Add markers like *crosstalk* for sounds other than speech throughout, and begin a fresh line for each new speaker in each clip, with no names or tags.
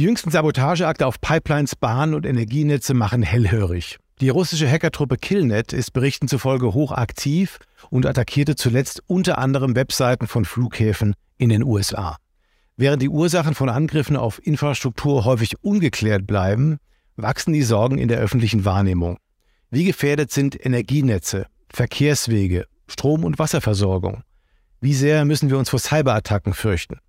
Die jüngsten Sabotageakte auf Pipelines, Bahnen und Energienetze machen hellhörig. Die russische Hackertruppe Killnet ist Berichten zufolge hochaktiv und attackierte zuletzt unter anderem Webseiten von Flughäfen in den USA. Während die Ursachen von Angriffen auf Infrastruktur häufig ungeklärt bleiben, wachsen die Sorgen in der öffentlichen Wahrnehmung. Wie gefährdet sind Energienetze, Verkehrswege, Strom- und Wasserversorgung? Wie sehr müssen wir uns vor Cyberattacken fürchten?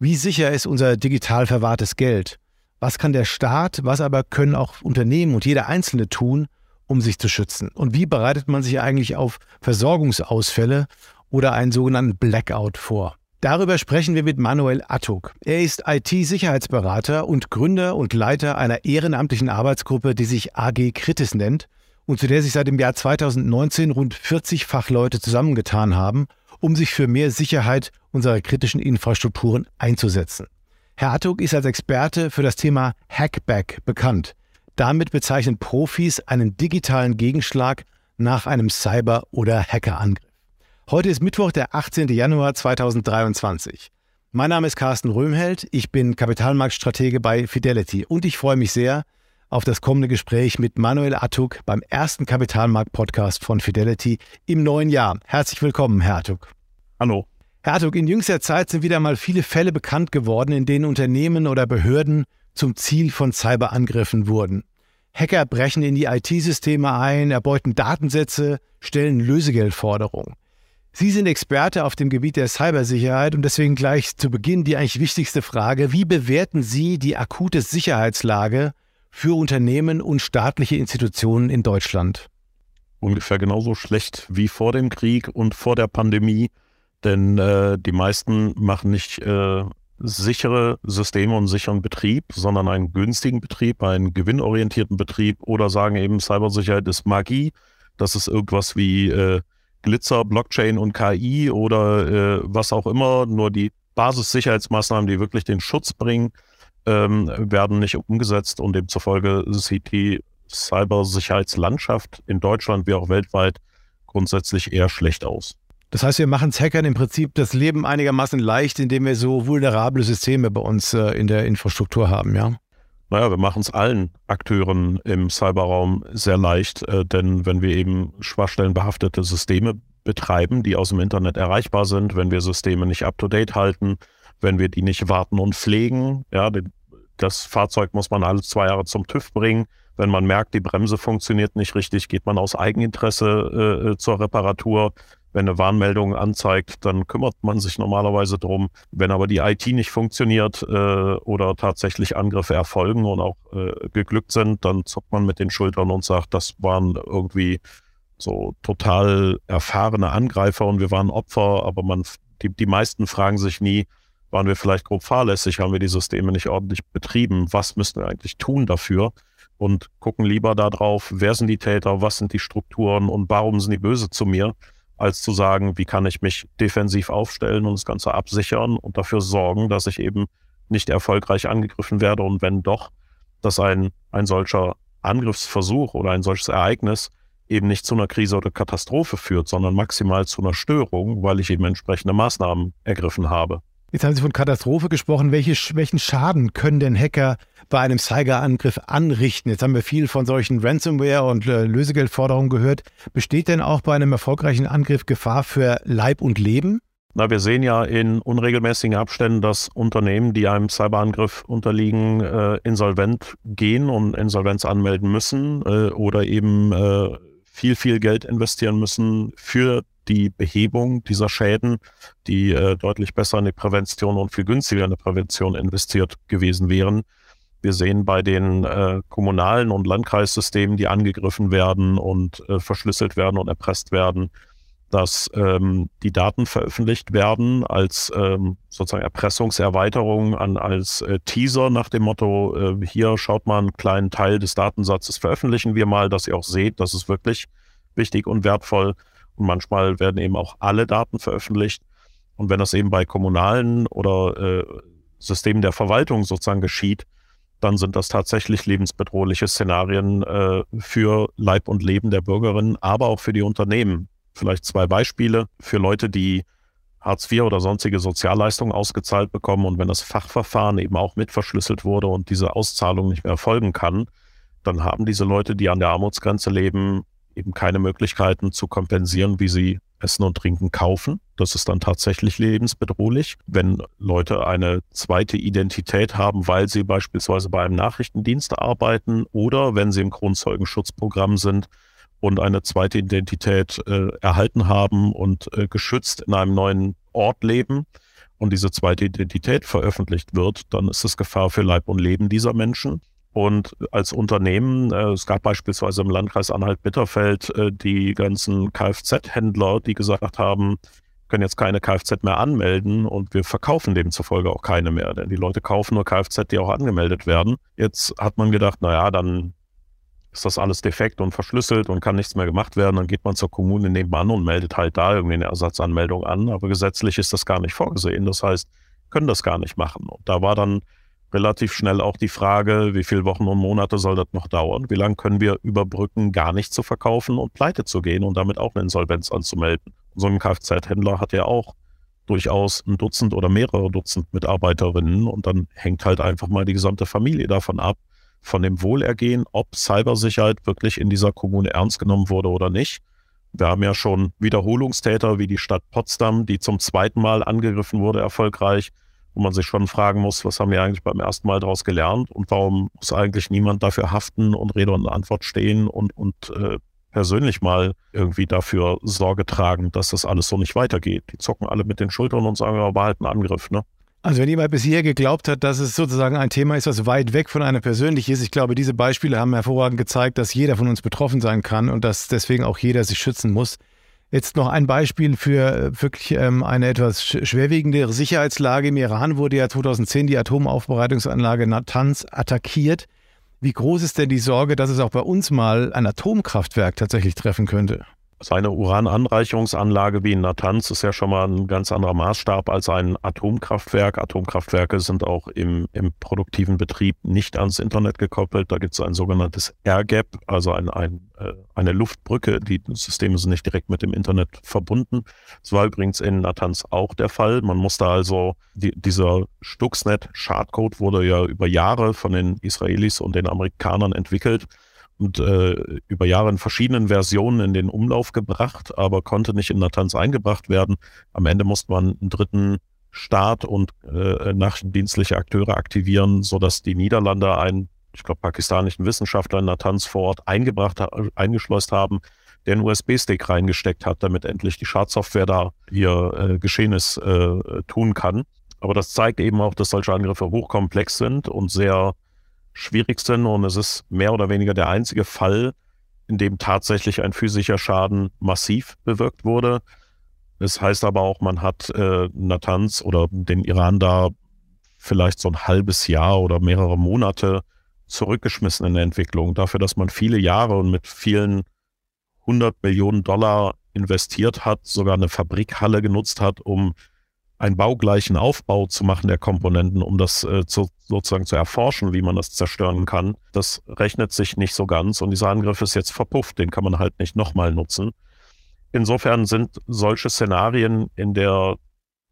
Wie sicher ist unser digital verwahrtes Geld? Was kann der Staat, was aber können auch Unternehmen und jeder Einzelne tun, um sich zu schützen? Und wie bereitet man sich eigentlich auf Versorgungsausfälle oder einen sogenannten Blackout vor? Darüber sprechen wir mit Manuel Attuk. Er ist IT-Sicherheitsberater und Gründer und Leiter einer ehrenamtlichen Arbeitsgruppe, die sich AG Kritis nennt und zu der sich seit dem Jahr 2019 rund 40 Fachleute zusammengetan haben, um sich für mehr Sicherheit unserer kritischen Infrastrukturen einzusetzen. Herr Attuk ist als Experte für das Thema Hackback bekannt. Damit bezeichnen Profis einen digitalen Gegenschlag nach einem Cyber- oder Hackerangriff. Heute ist Mittwoch, der 18. Januar 2023. Mein Name ist Carsten Röhmheld, ich bin Kapitalmarktstratege bei Fidelity und ich freue mich sehr auf das kommende Gespräch mit Manuel Attuk beim ersten Kapitalmarkt-Podcast von Fidelity im neuen Jahr. Herzlich willkommen, Herr Attuk.
Hallo.
Herr Hartog, in jüngster Zeit sind wieder mal viele Fälle bekannt geworden, in denen Unternehmen oder Behörden zum Ziel von Cyberangriffen wurden. Hacker brechen in die IT-Systeme ein, erbeuten Datensätze, stellen Lösegeldforderungen. Sie sind Experte auf dem Gebiet der Cybersicherheit und deswegen gleich zu Beginn die eigentlich wichtigste Frage. Wie bewerten Sie die akute Sicherheitslage für Unternehmen und staatliche Institutionen in Deutschland?
Ungefähr genauso schlecht wie vor dem Krieg und vor der Pandemie. Denn äh, die meisten machen nicht äh, sichere Systeme und sicheren Betrieb, sondern einen günstigen Betrieb, einen gewinnorientierten Betrieb oder sagen eben, Cybersicherheit ist Magie. Das ist irgendwas wie äh, Glitzer, Blockchain und KI oder äh, was auch immer. Nur die Basissicherheitsmaßnahmen, die wirklich den Schutz bringen, ähm, werden nicht umgesetzt und demzufolge sieht die Cybersicherheitslandschaft in Deutschland wie auch weltweit grundsätzlich eher schlecht aus.
Das heißt, wir machen es Hackern im Prinzip das Leben einigermaßen leicht, indem wir so vulnerable Systeme bei uns äh, in der Infrastruktur haben, ja?
Naja, wir machen es allen Akteuren im Cyberraum sehr leicht, äh, denn wenn wir eben schwachstellenbehaftete Systeme betreiben, die aus dem Internet erreichbar sind, wenn wir Systeme nicht up-to-date halten, wenn wir die nicht warten und pflegen, ja, das Fahrzeug muss man alle zwei Jahre zum TÜV bringen. Wenn man merkt, die Bremse funktioniert nicht richtig, geht man aus Eigeninteresse äh, zur Reparatur. Wenn eine Warnmeldung anzeigt, dann kümmert man sich normalerweise drum. Wenn aber die IT nicht funktioniert äh, oder tatsächlich Angriffe erfolgen und auch äh, geglückt sind, dann zuckt man mit den Schultern und sagt, das waren irgendwie so total erfahrene Angreifer und wir waren Opfer, aber man, die, die meisten fragen sich nie, waren wir vielleicht grob fahrlässig, haben wir die Systeme nicht ordentlich betrieben, was müssen wir eigentlich tun dafür? Und gucken lieber darauf, wer sind die Täter, was sind die Strukturen und warum sind die böse zu mir? Als zu sagen, wie kann ich mich defensiv aufstellen und das Ganze absichern und dafür sorgen, dass ich eben nicht erfolgreich angegriffen werde und wenn doch, dass ein, ein solcher Angriffsversuch oder ein solches Ereignis eben nicht zu einer Krise oder Katastrophe führt, sondern maximal zu einer Störung, weil ich eben entsprechende Maßnahmen ergriffen habe.
Jetzt haben Sie von Katastrophe gesprochen. Welche, welchen Schaden können denn Hacker bei einem Cyberangriff anrichten? Jetzt haben wir viel von solchen Ransomware- und äh, Lösegeldforderungen gehört. Besteht denn auch bei einem erfolgreichen Angriff Gefahr für Leib und Leben?
Na, wir sehen ja in unregelmäßigen Abständen, dass Unternehmen, die einem Cyberangriff unterliegen, äh, insolvent gehen und Insolvenz anmelden müssen äh, oder eben äh, viel, viel Geld investieren müssen für die Behebung dieser Schäden, die äh, deutlich besser in die Prävention und viel günstiger in die Prävention investiert gewesen wären. Wir sehen bei den äh, kommunalen und Landkreissystemen, die angegriffen werden und äh, verschlüsselt werden und erpresst werden, dass ähm, die Daten veröffentlicht werden als ähm, sozusagen Erpressungserweiterung, an, als äh, Teaser nach dem Motto, äh, hier schaut mal einen kleinen Teil des Datensatzes, veröffentlichen wir mal, dass ihr auch seht, das ist wirklich wichtig und wertvoll. Manchmal werden eben auch alle Daten veröffentlicht. Und wenn das eben bei kommunalen oder äh, Systemen der Verwaltung sozusagen geschieht, dann sind das tatsächlich lebensbedrohliche Szenarien äh, für Leib und Leben der Bürgerinnen, aber auch für die Unternehmen. Vielleicht zwei Beispiele für Leute, die Hartz IV oder sonstige Sozialleistungen ausgezahlt bekommen und wenn das Fachverfahren eben auch mit verschlüsselt wurde und diese Auszahlung nicht mehr erfolgen kann, dann haben diese Leute, die an der Armutsgrenze leben, eben keine Möglichkeiten zu kompensieren, wie sie Essen und Trinken kaufen. Das ist dann tatsächlich lebensbedrohlich. Wenn Leute eine zweite Identität haben, weil sie beispielsweise bei einem Nachrichtendienst arbeiten oder wenn sie im Grundzeugenschutzprogramm sind und eine zweite Identität äh, erhalten haben und äh, geschützt in einem neuen Ort leben und diese zweite Identität veröffentlicht wird, dann ist es Gefahr für Leib und Leben dieser Menschen. Und als Unternehmen, äh, es gab beispielsweise im Landkreis Anhalt-Bitterfeld äh, die ganzen Kfz-Händler, die gesagt haben, können jetzt keine Kfz mehr anmelden und wir verkaufen demzufolge auch keine mehr, denn die Leute kaufen nur Kfz, die auch angemeldet werden. Jetzt hat man gedacht, naja, dann ist das alles defekt und verschlüsselt und kann nichts mehr gemacht werden. Dann geht man zur Kommune nebenan und meldet halt da irgendwie eine Ersatzanmeldung an. Aber gesetzlich ist das gar nicht vorgesehen. Das heißt, können das gar nicht machen. Und da war dann relativ schnell auch die Frage, wie viele Wochen und Monate soll das noch dauern? Wie lange können wir überbrücken, gar nicht zu verkaufen und pleite zu gehen und damit auch eine Insolvenz anzumelden? So ein Kfz-Händler hat ja auch durchaus ein Dutzend oder mehrere Dutzend Mitarbeiterinnen und dann hängt halt einfach mal die gesamte Familie davon ab, von dem Wohlergehen, ob Cybersicherheit wirklich in dieser Kommune ernst genommen wurde oder nicht. Wir haben ja schon Wiederholungstäter wie die Stadt Potsdam, die zum zweiten Mal angegriffen wurde, erfolgreich wo man sich schon fragen muss, was haben wir eigentlich beim ersten Mal daraus gelernt und warum muss eigentlich niemand dafür haften und Rede und Antwort stehen und, und äh, persönlich mal irgendwie dafür Sorge tragen, dass das alles so nicht weitergeht. Die zocken alle mit den Schultern und sagen, aber halt einen Angriff, ne?
Also wenn jemand bisher geglaubt hat, dass es sozusagen ein Thema ist, was weit weg von einem persönlich ist, ich glaube, diese Beispiele haben hervorragend gezeigt, dass jeder von uns betroffen sein kann und dass deswegen auch jeder sich schützen muss. Jetzt noch ein Beispiel für äh, wirklich ähm, eine etwas schwerwiegende Sicherheitslage. Im Iran wurde ja 2010 die Atomaufbereitungsanlage Natanz attackiert. Wie groß ist denn die Sorge, dass es auch bei uns mal ein Atomkraftwerk tatsächlich treffen könnte?
So eine Urananreicherungsanlage wie in Natanz ist ja schon mal ein ganz anderer Maßstab als ein Atomkraftwerk. Atomkraftwerke sind auch im, im produktiven Betrieb nicht ans Internet gekoppelt. Da gibt es ein sogenanntes Air-Gap, also ein, ein, äh, eine Luftbrücke. Die Systeme sind nicht direkt mit dem Internet verbunden. Das war übrigens in Natanz auch der Fall. Man musste also, die, dieser Stuxnet-Schadcode wurde ja über Jahre von den Israelis und den Amerikanern entwickelt und äh, über Jahre in verschiedenen Versionen in den Umlauf gebracht, aber konnte nicht in Natanz eingebracht werden. Am Ende musste man einen dritten Staat und äh, nachrichtendienstliche Akteure aktivieren, sodass die Niederlande einen, ich glaube, pakistanischen Wissenschaftler in Natanz vor Ort eingebracht, eingeschleust haben, der einen USB-Stick reingesteckt hat, damit endlich die Schadsoftware da ihr äh, Geschehenes äh, tun kann. Aber das zeigt eben auch, dass solche Angriffe hochkomplex sind und sehr schwierigsten und es ist mehr oder weniger der einzige Fall, in dem tatsächlich ein physischer Schaden massiv bewirkt wurde. Es heißt aber auch, man hat äh, Natanz oder den Iran da vielleicht so ein halbes Jahr oder mehrere Monate zurückgeschmissen in der Entwicklung. Dafür, dass man viele Jahre und mit vielen hundert Millionen Dollar investiert hat, sogar eine Fabrikhalle genutzt hat, um einen baugleichen Aufbau zu machen der Komponenten, um das äh, zu, sozusagen zu erforschen, wie man das zerstören kann, das rechnet sich nicht so ganz und dieser Angriff ist jetzt verpufft, den kann man halt nicht nochmal nutzen. Insofern sind solche Szenarien in der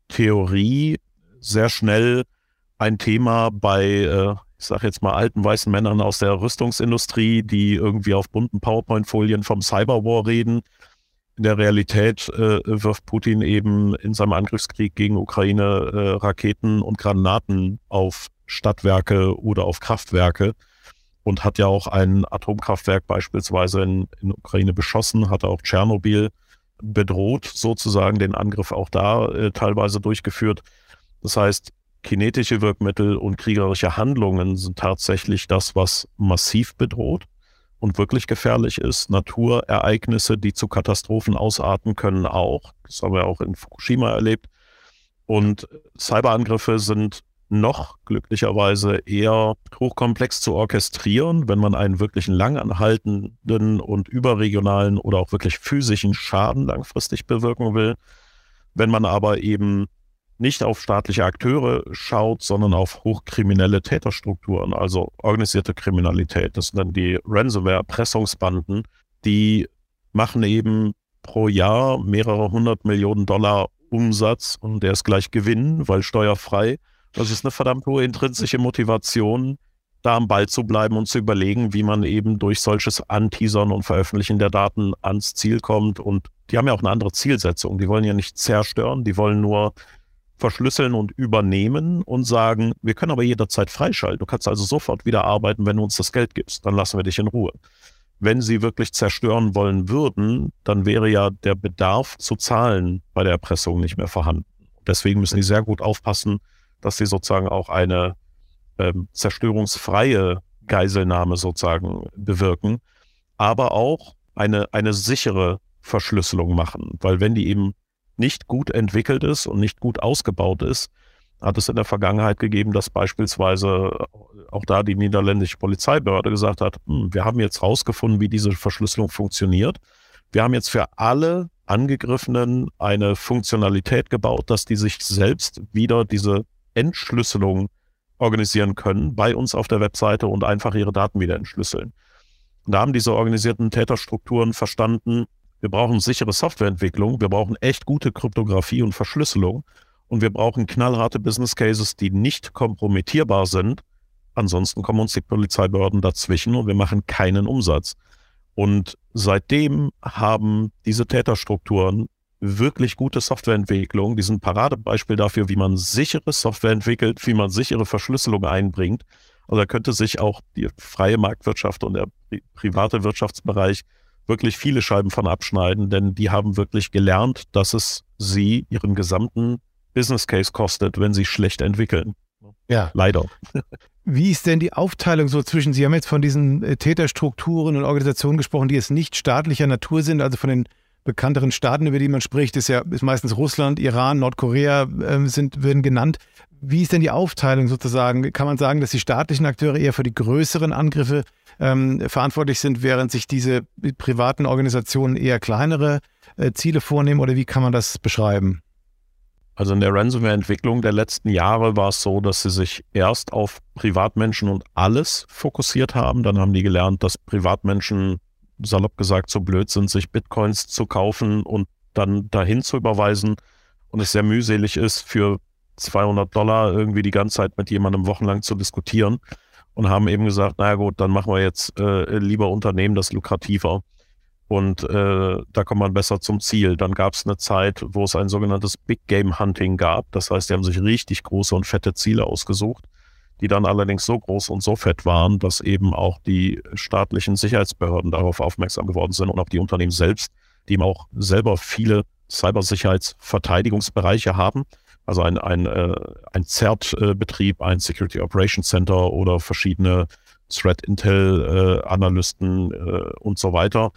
Theorie sehr schnell ein Thema bei, äh, ich sage jetzt mal, alten weißen Männern aus der Rüstungsindustrie, die irgendwie auf bunten PowerPoint-Folien vom Cyberwar reden in der Realität äh, wirft Putin eben in seinem Angriffskrieg gegen Ukraine äh, Raketen und Granaten auf Stadtwerke oder auf Kraftwerke und hat ja auch ein Atomkraftwerk beispielsweise in, in Ukraine beschossen, hat auch Tschernobyl bedroht, sozusagen den Angriff auch da äh, teilweise durchgeführt. Das heißt, kinetische Wirkmittel und kriegerische Handlungen sind tatsächlich das, was massiv bedroht. Und wirklich gefährlich ist. Naturereignisse, die zu Katastrophen ausarten können auch. Das haben wir auch in Fukushima erlebt. Und Cyberangriffe sind noch glücklicherweise eher hochkomplex zu orchestrieren, wenn man einen wirklichen langanhaltenden und überregionalen oder auch wirklich physischen Schaden langfristig bewirken will. Wenn man aber eben nicht auf staatliche Akteure schaut, sondern auf hochkriminelle Täterstrukturen, also organisierte Kriminalität. Das sind dann die Ransomware-Pressungsbanden, die machen eben pro Jahr mehrere hundert Millionen Dollar Umsatz und der ist gleich Gewinn, weil steuerfrei. Das ist eine verdammt hohe intrinsische Motivation, da am Ball zu bleiben und zu überlegen, wie man eben durch solches Anteasern und Veröffentlichen der Daten ans Ziel kommt. Und die haben ja auch eine andere Zielsetzung. Die wollen ja nicht zerstören, die wollen nur verschlüsseln und übernehmen und sagen, wir können aber jederzeit freischalten. Du kannst also sofort wieder arbeiten, wenn du uns das Geld gibst. Dann lassen wir dich in Ruhe. Wenn sie wirklich zerstören wollen würden, dann wäre ja der Bedarf zu zahlen bei der Erpressung nicht mehr vorhanden. Deswegen müssen die sehr gut aufpassen, dass sie sozusagen auch eine ähm, zerstörungsfreie Geiselnahme sozusagen bewirken, aber auch eine, eine sichere Verschlüsselung machen. Weil wenn die eben nicht gut entwickelt ist und nicht gut ausgebaut ist, hat es in der Vergangenheit gegeben, dass beispielsweise auch da die niederländische Polizeibehörde gesagt hat, hm, wir haben jetzt rausgefunden, wie diese Verschlüsselung funktioniert. Wir haben jetzt für alle Angegriffenen eine Funktionalität gebaut, dass die sich selbst wieder diese Entschlüsselung organisieren können bei uns auf der Webseite und einfach ihre Daten wieder entschlüsseln. Und da haben diese organisierten Täterstrukturen verstanden, wir brauchen sichere Softwareentwicklung, wir brauchen echt gute Kryptographie und Verschlüsselung und wir brauchen knallharte Business Cases, die nicht kompromittierbar sind. Ansonsten kommen uns die Polizeibehörden dazwischen und wir machen keinen Umsatz. Und seitdem haben diese Täterstrukturen wirklich gute Softwareentwicklung. Die sind Paradebeispiel dafür, wie man sichere Software entwickelt, wie man sichere Verschlüsselung einbringt. Also da könnte sich auch die freie Marktwirtschaft und der private Wirtschaftsbereich wirklich viele Scheiben von abschneiden, denn die haben wirklich gelernt, dass es sie ihren gesamten Business Case kostet, wenn sie schlecht entwickeln.
Ja. Leider. *laughs* Wie ist denn die Aufteilung so zwischen, Sie haben jetzt von diesen äh, Täterstrukturen und Organisationen gesprochen, die jetzt nicht staatlicher Natur sind, also von den bekannteren Staaten, über die man spricht, ist ja ist meistens Russland, Iran, Nordkorea äh, sind, werden genannt. Wie ist denn die Aufteilung sozusagen? Kann man sagen, dass die staatlichen Akteure eher für die größeren Angriffe ähm, verantwortlich sind, während sich diese privaten Organisationen eher kleinere äh, Ziele vornehmen? Oder wie kann man das beschreiben?
Also in der Ransomware-Entwicklung der letzten Jahre war es so, dass sie sich erst auf Privatmenschen und alles fokussiert haben. Dann haben die gelernt, dass Privatmenschen salopp gesagt so blöd sind, sich Bitcoins zu kaufen und dann dahin zu überweisen und es sehr mühselig ist, für 200 Dollar irgendwie die ganze Zeit mit jemandem wochenlang zu diskutieren und haben eben gesagt, naja gut, dann machen wir jetzt äh, lieber Unternehmen das lukrativer und äh, da kommt man besser zum Ziel. Dann gab es eine Zeit, wo es ein sogenanntes Big Game Hunting gab. Das heißt, die haben sich richtig große und fette Ziele ausgesucht die dann allerdings so groß und so fett waren, dass eben auch die staatlichen Sicherheitsbehörden darauf aufmerksam geworden sind und auch die Unternehmen selbst, die eben auch selber viele Cybersicherheitsverteidigungsbereiche haben. Also ein, ein, äh, ein CERT-Betrieb, ein Security Operations Center oder verschiedene Threat Intel äh, äh, und so weiter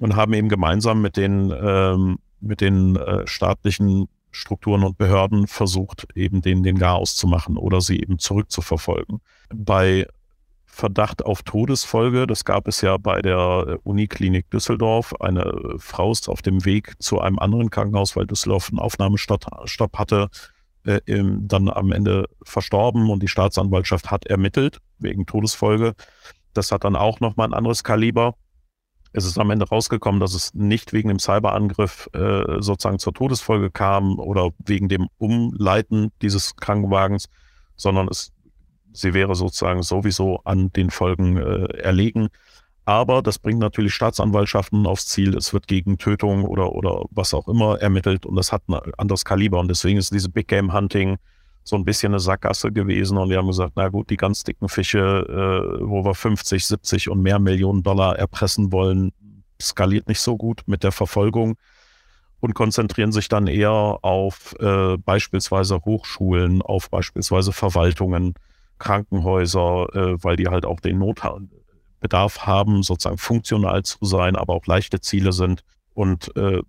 und haben eben gemeinsam mit den, ähm, mit den äh, staatlichen Strukturen und Behörden versucht, eben den, den Garaus zu machen oder sie eben zurückzuverfolgen. Bei Verdacht auf Todesfolge, das gab es ja bei der Uniklinik Düsseldorf. Eine Frau ist auf dem Weg zu einem anderen Krankenhaus, weil Düsseldorf einen Aufnahmestopp hatte, äh, dann am Ende verstorben und die Staatsanwaltschaft hat ermittelt wegen Todesfolge. Das hat dann auch nochmal ein anderes Kaliber es ist am Ende rausgekommen, dass es nicht wegen dem Cyberangriff äh, sozusagen zur Todesfolge kam oder wegen dem Umleiten dieses Krankenwagens, sondern es, sie wäre sozusagen sowieso an den Folgen äh, erlegen. Aber das bringt natürlich Staatsanwaltschaften aufs Ziel. Es wird gegen Tötung oder, oder was auch immer ermittelt und das hat ein anderes Kaliber. Und deswegen ist diese Big Game Hunting so ein bisschen eine Sackgasse gewesen und wir haben gesagt, na gut, die ganz dicken Fische, äh, wo wir 50, 70 und mehr Millionen Dollar erpressen wollen, skaliert nicht so gut mit der Verfolgung und konzentrieren sich dann eher auf äh, beispielsweise Hochschulen, auf beispielsweise Verwaltungen, Krankenhäuser, äh, weil die halt auch den Notbedarf Bedarf haben, sozusagen funktional zu sein, aber auch leichte Ziele sind und äh,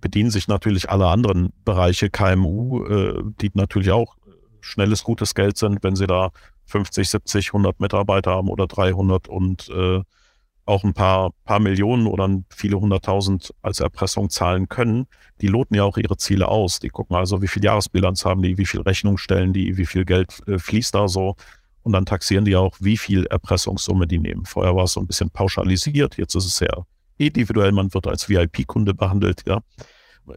bedienen sich natürlich alle anderen Bereiche KMU, äh, die natürlich auch schnelles, gutes Geld sind, wenn sie da 50, 70, 100 Mitarbeiter haben oder 300 und äh, auch ein paar, paar Millionen oder viele hunderttausend als Erpressung zahlen können, die loten ja auch ihre Ziele aus. Die gucken also, wie viel Jahresbilanz haben die, wie viel Rechnung stellen die, wie viel Geld äh, fließt da so. Und dann taxieren die auch, wie viel Erpressungssumme die nehmen. Vorher war es so ein bisschen pauschalisiert, jetzt ist es sehr individuell, man wird als VIP-Kunde behandelt, ja.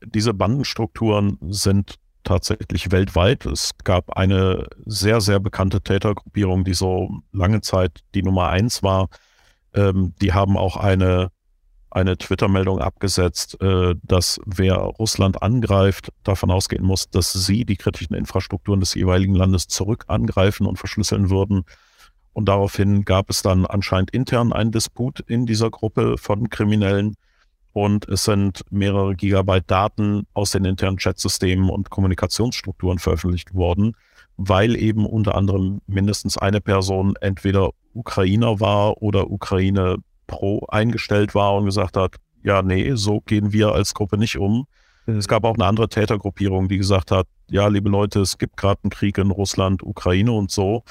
Diese Bandenstrukturen sind tatsächlich weltweit. Es gab eine sehr, sehr bekannte Tätergruppierung, die so lange Zeit die Nummer eins war. Ähm, die haben auch eine, eine Twitter-Meldung abgesetzt, äh, dass wer Russland angreift, davon ausgehen muss, dass sie die kritischen Infrastrukturen des jeweiligen Landes zurück angreifen und verschlüsseln würden. Und daraufhin gab es dann anscheinend intern einen Disput in dieser Gruppe von Kriminellen, und es sind mehrere Gigabyte Daten aus den internen Chatsystemen und Kommunikationsstrukturen veröffentlicht worden, weil eben unter anderem mindestens eine Person entweder Ukrainer war oder Ukraine pro eingestellt war und gesagt hat, ja, nee, so gehen wir als Gruppe nicht um. Es gab auch eine andere Tätergruppierung, die gesagt hat, ja, liebe Leute, es gibt gerade einen Krieg in Russland, Ukraine und so.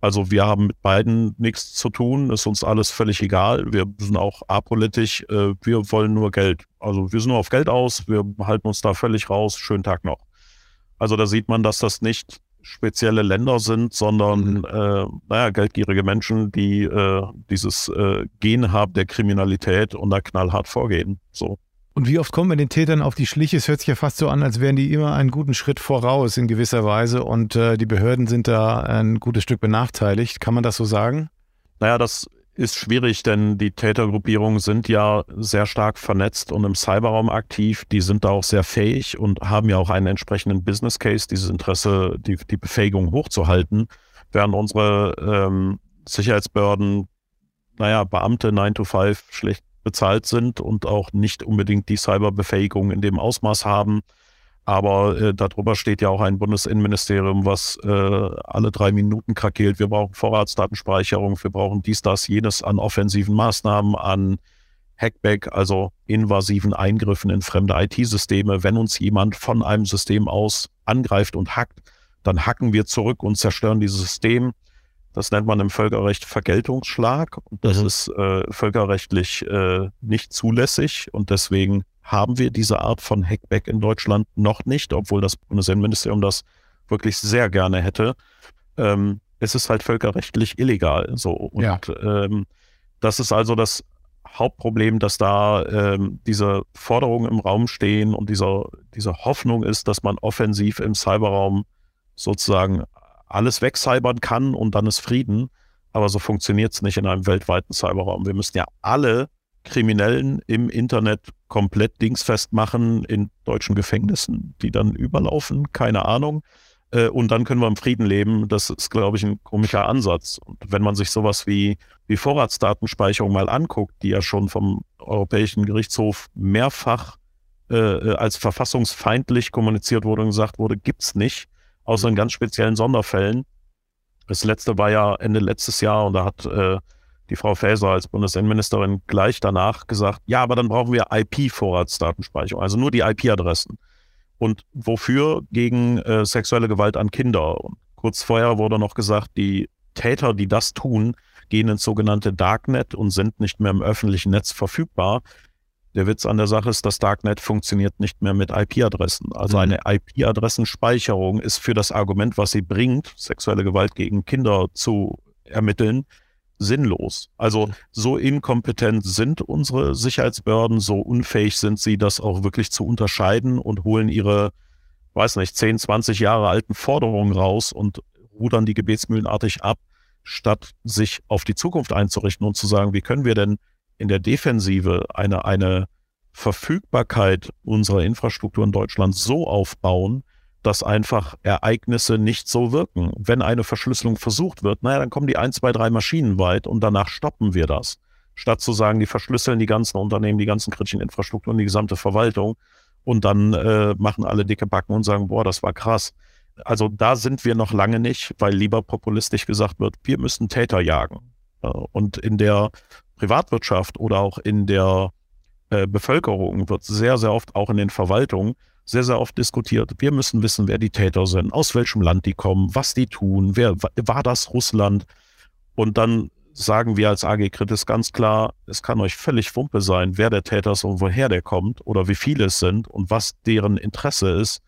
Also wir haben mit beiden nichts zu tun, ist uns alles völlig egal. Wir sind auch apolitisch, äh, wir wollen nur Geld. Also wir sind nur auf Geld aus, wir halten uns da völlig raus. Schönen Tag noch. Also da sieht man, dass das nicht spezielle Länder sind, sondern mhm. äh, naja, geldgierige Menschen, die äh, dieses äh, Gen haben der Kriminalität und da knallhart vorgehen. So.
Und wie oft kommen wir den Tätern auf die Schliche? Es hört sich ja fast so an, als wären die immer einen guten Schritt voraus in gewisser Weise und äh, die Behörden sind da ein gutes Stück benachteiligt. Kann man das so sagen?
Naja, das ist schwierig, denn die Tätergruppierungen sind ja sehr stark vernetzt und im Cyberraum aktiv. Die sind da auch sehr fähig und haben ja auch einen entsprechenden Business Case, dieses Interesse, die, die Befähigung hochzuhalten, während unsere ähm, Sicherheitsbehörden, naja, Beamte 9 to 5 schlecht bezahlt sind und auch nicht unbedingt die Cyberbefähigung in dem Ausmaß haben. Aber äh, darüber steht ja auch ein Bundesinnenministerium, was äh, alle drei Minuten krakeelt. Wir brauchen Vorratsdatenspeicherung, wir brauchen dies, das, jenes an offensiven Maßnahmen, an Hackback, also invasiven Eingriffen in fremde IT-Systeme. Wenn uns jemand von einem System aus angreift und hackt, dann hacken wir zurück und zerstören dieses System. Das nennt man im Völkerrecht Vergeltungsschlag. Und das mhm. ist äh, völkerrechtlich äh, nicht zulässig. Und deswegen haben wir diese Art von Hackback in Deutschland noch nicht, obwohl das Bundesinnenministerium das wirklich sehr gerne hätte. Ähm, es ist halt völkerrechtlich illegal. So. Und ja. ähm, das ist also das Hauptproblem, dass da ähm, diese Forderungen im Raum stehen und dieser, diese Hoffnung ist, dass man offensiv im Cyberraum sozusagen alles wegcybern kann und dann ist Frieden. Aber so funktioniert es nicht in einem weltweiten Cyberraum. Wir müssen ja alle Kriminellen im Internet komplett dingsfest machen in deutschen Gefängnissen, die dann überlaufen, keine Ahnung. Äh, und dann können wir im Frieden leben. Das ist, glaube ich, ein komischer Ansatz. Und wenn man sich sowas wie, wie Vorratsdatenspeicherung mal anguckt, die ja schon vom Europäischen Gerichtshof mehrfach äh, äh als verfassungsfeindlich kommuniziert wurde und gesagt wurde, gibt es nicht, außer in ganz speziellen Sonderfällen. Das letzte war ja Ende letztes Jahr und da hat äh, die Frau Faeser als Bundesinnenministerin gleich danach gesagt, ja, aber dann brauchen wir IP-Vorratsdatenspeicherung, also nur die IP-Adressen. Und wofür? Gegen äh, sexuelle Gewalt an Kinder. Und kurz vorher wurde noch gesagt, die Täter, die das tun, gehen ins sogenannte Darknet und sind nicht mehr im öffentlichen Netz verfügbar. Der Witz an der Sache ist, das Darknet funktioniert nicht mehr mit IP-Adressen. Also mhm. eine IP-Adressenspeicherung ist für das Argument, was sie bringt, sexuelle Gewalt gegen Kinder zu ermitteln, sinnlos. Also so inkompetent sind unsere Sicherheitsbehörden, so unfähig sind sie, das auch wirklich zu unterscheiden und holen ihre, weiß nicht, 10, 20 Jahre alten Forderungen raus und rudern die gebetsmühlenartig ab, statt sich auf die Zukunft einzurichten und zu sagen, wie können wir denn in der Defensive eine, eine Verfügbarkeit unserer Infrastruktur in Deutschland so aufbauen, dass einfach Ereignisse nicht so wirken. Wenn eine Verschlüsselung versucht wird, naja, dann kommen die ein, zwei, drei Maschinen weit und danach stoppen wir das. Statt zu sagen, die verschlüsseln die ganzen Unternehmen, die ganzen kritischen Infrastrukturen, die gesamte Verwaltung und dann äh, machen alle dicke Backen und sagen, boah, das war krass. Also da sind wir noch lange nicht, weil lieber populistisch gesagt wird, wir müssen Täter jagen. Und in der Privatwirtschaft oder auch in der äh, Bevölkerung wird sehr, sehr oft auch in den Verwaltungen sehr, sehr oft diskutiert. Wir müssen wissen, wer die Täter sind, aus welchem Land die kommen, was die tun, wer war das Russland? Und dann sagen wir als AG Kritis ganz klar, es kann euch völlig Wumpe sein, wer der Täter ist und woher der kommt oder wie viele es sind und was deren Interesse ist.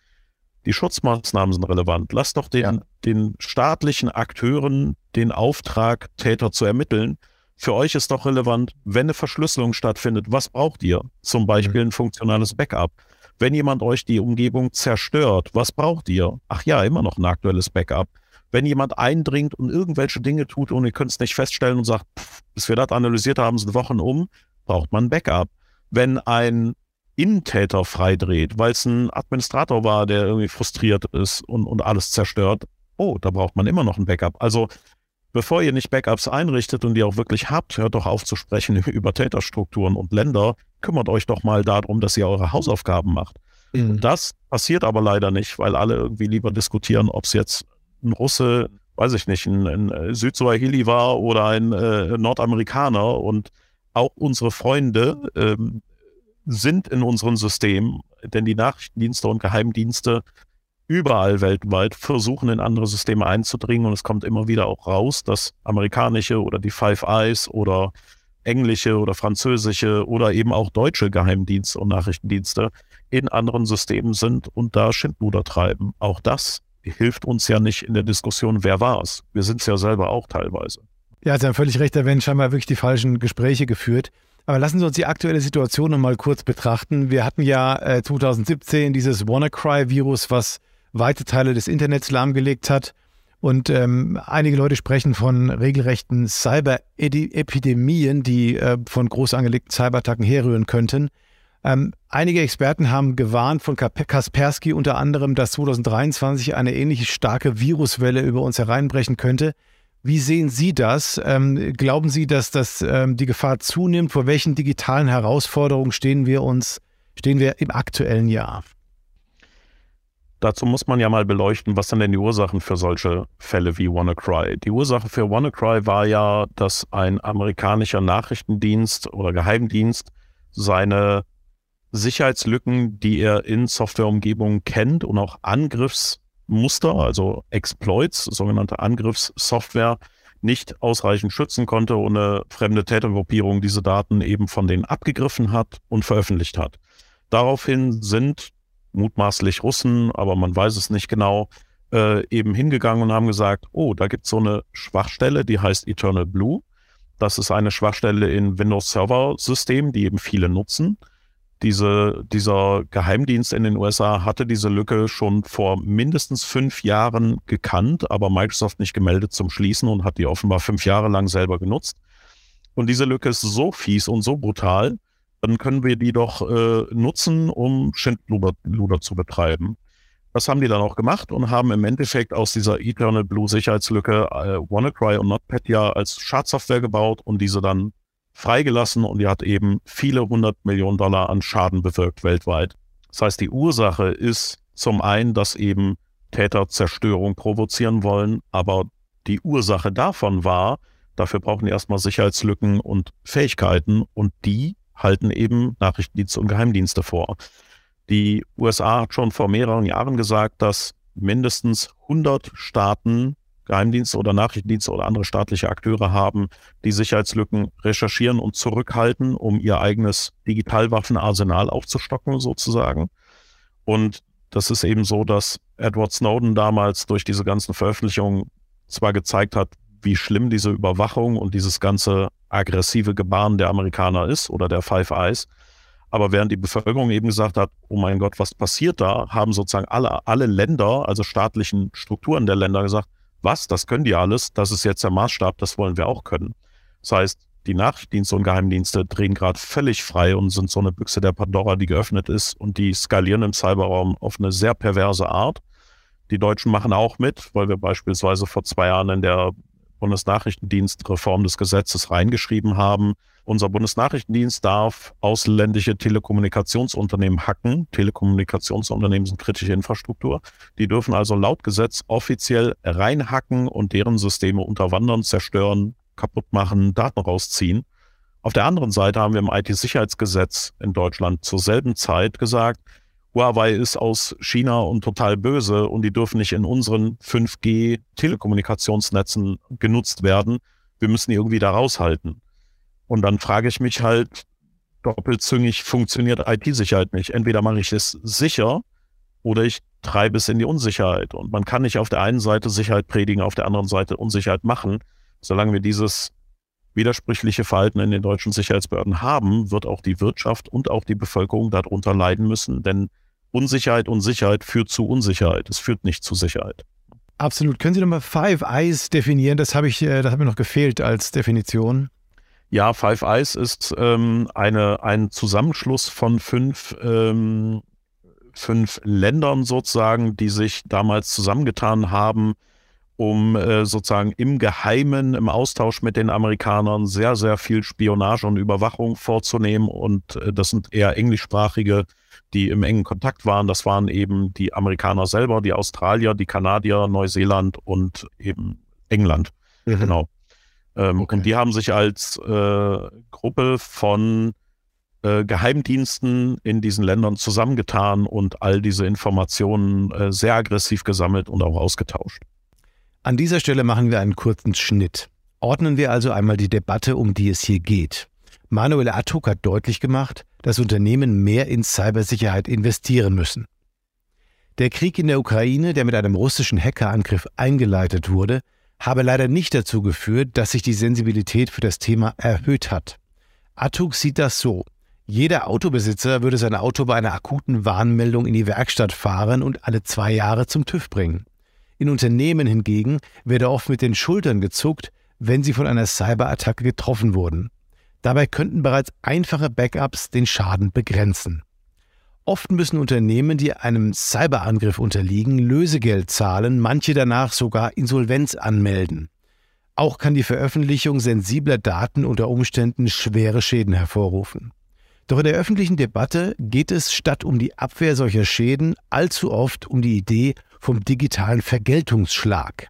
Die Schutzmaßnahmen sind relevant. Lasst doch den, ja. den staatlichen Akteuren den Auftrag, Täter zu ermitteln. Für euch ist doch relevant, wenn eine Verschlüsselung stattfindet, was braucht ihr? Zum Beispiel mhm. ein funktionales Backup. Wenn jemand euch die Umgebung zerstört, was braucht ihr? Ach ja, immer noch ein aktuelles Backup. Wenn jemand eindringt und irgendwelche Dinge tut und ihr könnt es nicht feststellen und sagt, pff, bis wir das analysiert haben, sind Wochen um, braucht man ein Backup. Wenn ein Innentäter freidreht, weil es ein Administrator war, der irgendwie frustriert ist und, und alles zerstört, oh, da braucht man immer noch ein Backup. Also bevor ihr nicht Backups einrichtet und die auch wirklich habt, hört doch auf zu sprechen *laughs* über Täterstrukturen und Länder. Kümmert euch doch mal darum, dass ihr eure Hausaufgaben macht. Mhm. Das passiert aber leider nicht, weil alle irgendwie lieber diskutieren, ob es jetzt ein Russe, weiß ich nicht, ein, ein Südswahili war oder ein äh, Nordamerikaner. Und auch unsere Freunde ähm, sind in unserem System, denn die Nachrichtendienste und Geheimdienste überall weltweit versuchen, in andere Systeme einzudringen. Und es kommt immer wieder auch raus, dass amerikanische oder die Five Eyes oder englische oder französische oder eben auch deutsche Geheimdienste und Nachrichtendienste in anderen Systemen sind und da Schindluder treiben. Auch das hilft uns ja nicht in der Diskussion, wer war es. Wir sind es ja selber auch teilweise.
Ja, Sie haben völlig recht, da werden scheinbar wirklich die falschen Gespräche geführt. Aber lassen Sie uns die aktuelle Situation noch mal kurz betrachten. Wir hatten ja äh, 2017 dieses WannaCry-Virus, was weite Teile des Internets lahmgelegt hat. Und ähm, einige Leute sprechen von regelrechten Cyber-Epidemien, die äh, von groß angelegten Cyberattacken herrühren könnten. Ähm, einige Experten haben gewarnt von Kaspersky unter anderem, dass 2023 eine ähnliche starke Viruswelle über uns hereinbrechen könnte. Wie sehen Sie das? Ähm, glauben Sie, dass das, ähm, die Gefahr zunimmt? Vor welchen digitalen Herausforderungen stehen wir uns, stehen wir im aktuellen Jahr?
Dazu muss man ja mal beleuchten, was sind denn die Ursachen für solche Fälle wie WannaCry? Die Ursache für WannaCry war ja, dass ein amerikanischer Nachrichtendienst oder Geheimdienst seine Sicherheitslücken, die er in Softwareumgebungen kennt und auch Angriffsmuster, also Exploits, sogenannte Angriffssoftware, nicht ausreichend schützen konnte und eine fremde Tätergruppierung diese Daten eben von denen abgegriffen hat und veröffentlicht hat. Daraufhin sind mutmaßlich Russen, aber man weiß es nicht genau, äh, eben hingegangen und haben gesagt, oh, da gibt es so eine Schwachstelle, die heißt Eternal Blue. Das ist eine Schwachstelle in Windows Server Systemen, die eben viele nutzen. Diese, dieser Geheimdienst in den USA hatte diese Lücke schon vor mindestens fünf Jahren gekannt, aber Microsoft nicht gemeldet zum Schließen und hat die offenbar fünf Jahre lang selber genutzt. Und diese Lücke ist so fies und so brutal, dann können wir die doch äh, nutzen, um Schindluder zu betreiben. Das haben die dann auch gemacht und haben im Endeffekt aus dieser Eternal Blue Sicherheitslücke äh, WannaCry und NotPetya als Schadsoftware gebaut und diese dann freigelassen und die hat eben viele hundert Millionen Dollar an Schaden bewirkt weltweit. Das heißt, die Ursache ist zum einen, dass eben Täter Zerstörung provozieren wollen, aber die Ursache davon war, dafür brauchen die erstmal Sicherheitslücken und Fähigkeiten und die halten eben Nachrichtendienste und Geheimdienste vor. Die USA hat schon vor mehreren Jahren gesagt, dass mindestens 100 Staaten Geheimdienste oder Nachrichtendienste oder andere staatliche Akteure haben, die Sicherheitslücken recherchieren und zurückhalten, um ihr eigenes Digitalwaffenarsenal aufzustocken sozusagen. Und das ist eben so, dass Edward Snowden damals durch diese ganzen Veröffentlichungen zwar gezeigt hat, wie schlimm diese Überwachung und dieses ganze aggressive Gebaren der Amerikaner ist oder der Five Eyes. Aber während die Bevölkerung eben gesagt hat, oh mein Gott, was passiert da, haben sozusagen alle, alle Länder, also staatlichen Strukturen der Länder gesagt, was, das können die alles, das ist jetzt der Maßstab, das wollen wir auch können. Das heißt, die Nachrichtendienste und Geheimdienste drehen gerade völlig frei und sind so eine Büchse der Pandora, die geöffnet ist und die skalieren im Cyberraum auf eine sehr perverse Art. Die Deutschen machen auch mit, weil wir beispielsweise vor zwei Jahren in der Bundesnachrichtendienstreform des Gesetzes reingeschrieben haben. Unser Bundesnachrichtendienst darf ausländische Telekommunikationsunternehmen hacken. Telekommunikationsunternehmen sind kritische Infrastruktur. Die dürfen also laut Gesetz offiziell reinhacken und deren Systeme unterwandern, zerstören, kaputt machen, Daten rausziehen. Auf der anderen Seite haben wir im IT-Sicherheitsgesetz in Deutschland zur selben Zeit gesagt, Huawei ist aus China und total böse und die dürfen nicht in unseren 5G-Telekommunikationsnetzen genutzt werden. Wir müssen die irgendwie da raushalten. Und dann frage ich mich halt, doppelzüngig funktioniert IT-Sicherheit nicht. Entweder mache ich es sicher oder ich treibe es in die Unsicherheit. Und man kann nicht auf der einen Seite Sicherheit predigen, auf der anderen Seite Unsicherheit machen. Solange wir dieses widersprüchliche Verhalten in den deutschen Sicherheitsbehörden haben, wird auch die Wirtschaft und auch die Bevölkerung darunter leiden müssen. Denn Unsicherheit und Sicherheit führt zu Unsicherheit. Es führt nicht zu Sicherheit.
Absolut. Können Sie nochmal Five Eyes definieren? Das habe ich, äh, das hat mir noch gefehlt als Definition.
Ja, Five Eyes ist ähm, eine, ein Zusammenschluss von fünf, ähm, fünf Ländern sozusagen, die sich damals zusammengetan haben, um äh, sozusagen im Geheimen, im Austausch mit den Amerikanern sehr, sehr viel Spionage und Überwachung vorzunehmen. Und äh, das sind eher englischsprachige, die im engen Kontakt waren. Das waren eben die Amerikaner selber, die Australier, die Kanadier, Neuseeland und eben England. Mhm. Genau. Ähm, okay. Und die haben sich als äh, Gruppe von äh, Geheimdiensten in diesen Ländern zusammengetan und all diese Informationen äh, sehr aggressiv gesammelt und auch ausgetauscht.
An dieser Stelle machen wir einen kurzen Schnitt. Ordnen wir also einmal die Debatte, um die es hier geht. Manuel Attuk hat deutlich gemacht, dass Unternehmen mehr in Cybersicherheit investieren müssen. Der Krieg in der Ukraine, der mit einem russischen Hackerangriff eingeleitet wurde, habe leider nicht dazu geführt, dass sich die Sensibilität für das Thema erhöht hat. Atuk sieht das so. Jeder Autobesitzer würde sein Auto bei einer akuten Warnmeldung in die Werkstatt fahren und alle zwei Jahre zum TÜV bringen. In Unternehmen hingegen werde oft mit den Schultern gezuckt, wenn sie von einer Cyberattacke getroffen wurden. Dabei könnten bereits einfache Backups den Schaden begrenzen. Oft müssen Unternehmen, die einem Cyberangriff unterliegen, Lösegeld zahlen, manche danach sogar Insolvenz anmelden. Auch kann die Veröffentlichung sensibler Daten unter Umständen schwere Schäden hervorrufen. Doch in der öffentlichen Debatte geht es statt um die Abwehr solcher Schäden allzu oft um die Idee vom digitalen Vergeltungsschlag.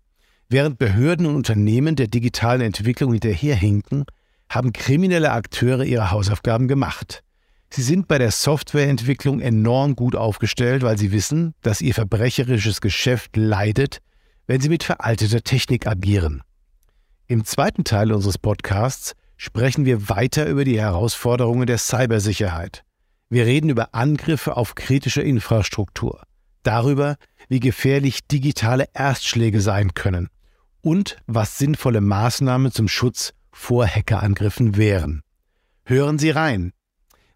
Während Behörden und Unternehmen der digitalen Entwicklung hinterherhinken, haben kriminelle Akteure ihre Hausaufgaben gemacht. Sie sind bei der Softwareentwicklung enorm gut aufgestellt, weil sie wissen, dass ihr verbrecherisches Geschäft leidet, wenn sie mit veralteter Technik agieren. Im zweiten Teil unseres Podcasts sprechen wir weiter über die Herausforderungen der Cybersicherheit. Wir reden über Angriffe auf kritische Infrastruktur, darüber, wie gefährlich digitale Erstschläge sein können und was sinnvolle Maßnahmen zum Schutz vor Hackerangriffen wären. Hören Sie rein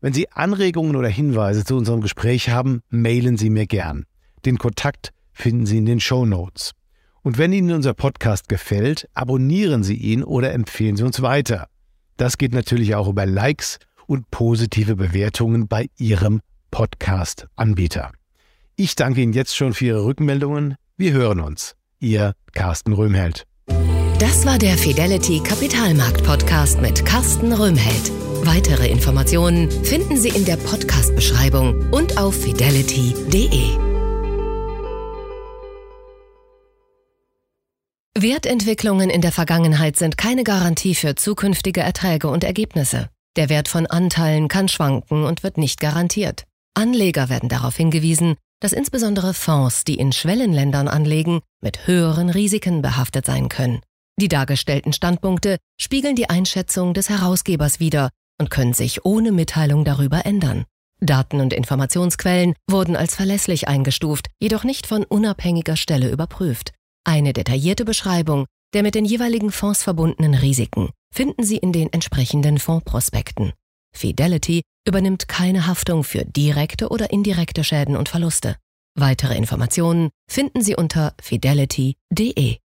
wenn Sie Anregungen oder Hinweise zu unserem Gespräch haben, mailen Sie mir gern. Den Kontakt finden Sie in den Show Notes. Und wenn Ihnen unser Podcast gefällt, abonnieren Sie ihn oder empfehlen Sie uns weiter. Das geht natürlich auch über Likes und positive Bewertungen bei Ihrem Podcast-Anbieter. Ich danke Ihnen jetzt schon für Ihre Rückmeldungen. Wir hören uns. Ihr Carsten Röhmheld.
Das war der Fidelity Kapitalmarkt Podcast mit Carsten Röhmheld. Weitere Informationen finden Sie in der Podcast-Beschreibung und auf fidelity.de. Wertentwicklungen in der Vergangenheit sind keine Garantie für zukünftige Erträge und Ergebnisse. Der Wert von Anteilen kann schwanken und wird nicht garantiert. Anleger werden darauf hingewiesen, dass insbesondere Fonds, die in Schwellenländern anlegen, mit höheren Risiken behaftet sein können. Die dargestellten Standpunkte spiegeln die Einschätzung des Herausgebers wider und können sich ohne Mitteilung darüber ändern. Daten und Informationsquellen wurden als verlässlich eingestuft, jedoch nicht von unabhängiger Stelle überprüft. Eine detaillierte Beschreibung der mit den jeweiligen Fonds verbundenen Risiken finden Sie in den entsprechenden Fondsprospekten. Fidelity übernimmt keine Haftung für direkte oder indirekte Schäden und Verluste. Weitere Informationen finden Sie unter fidelity.de.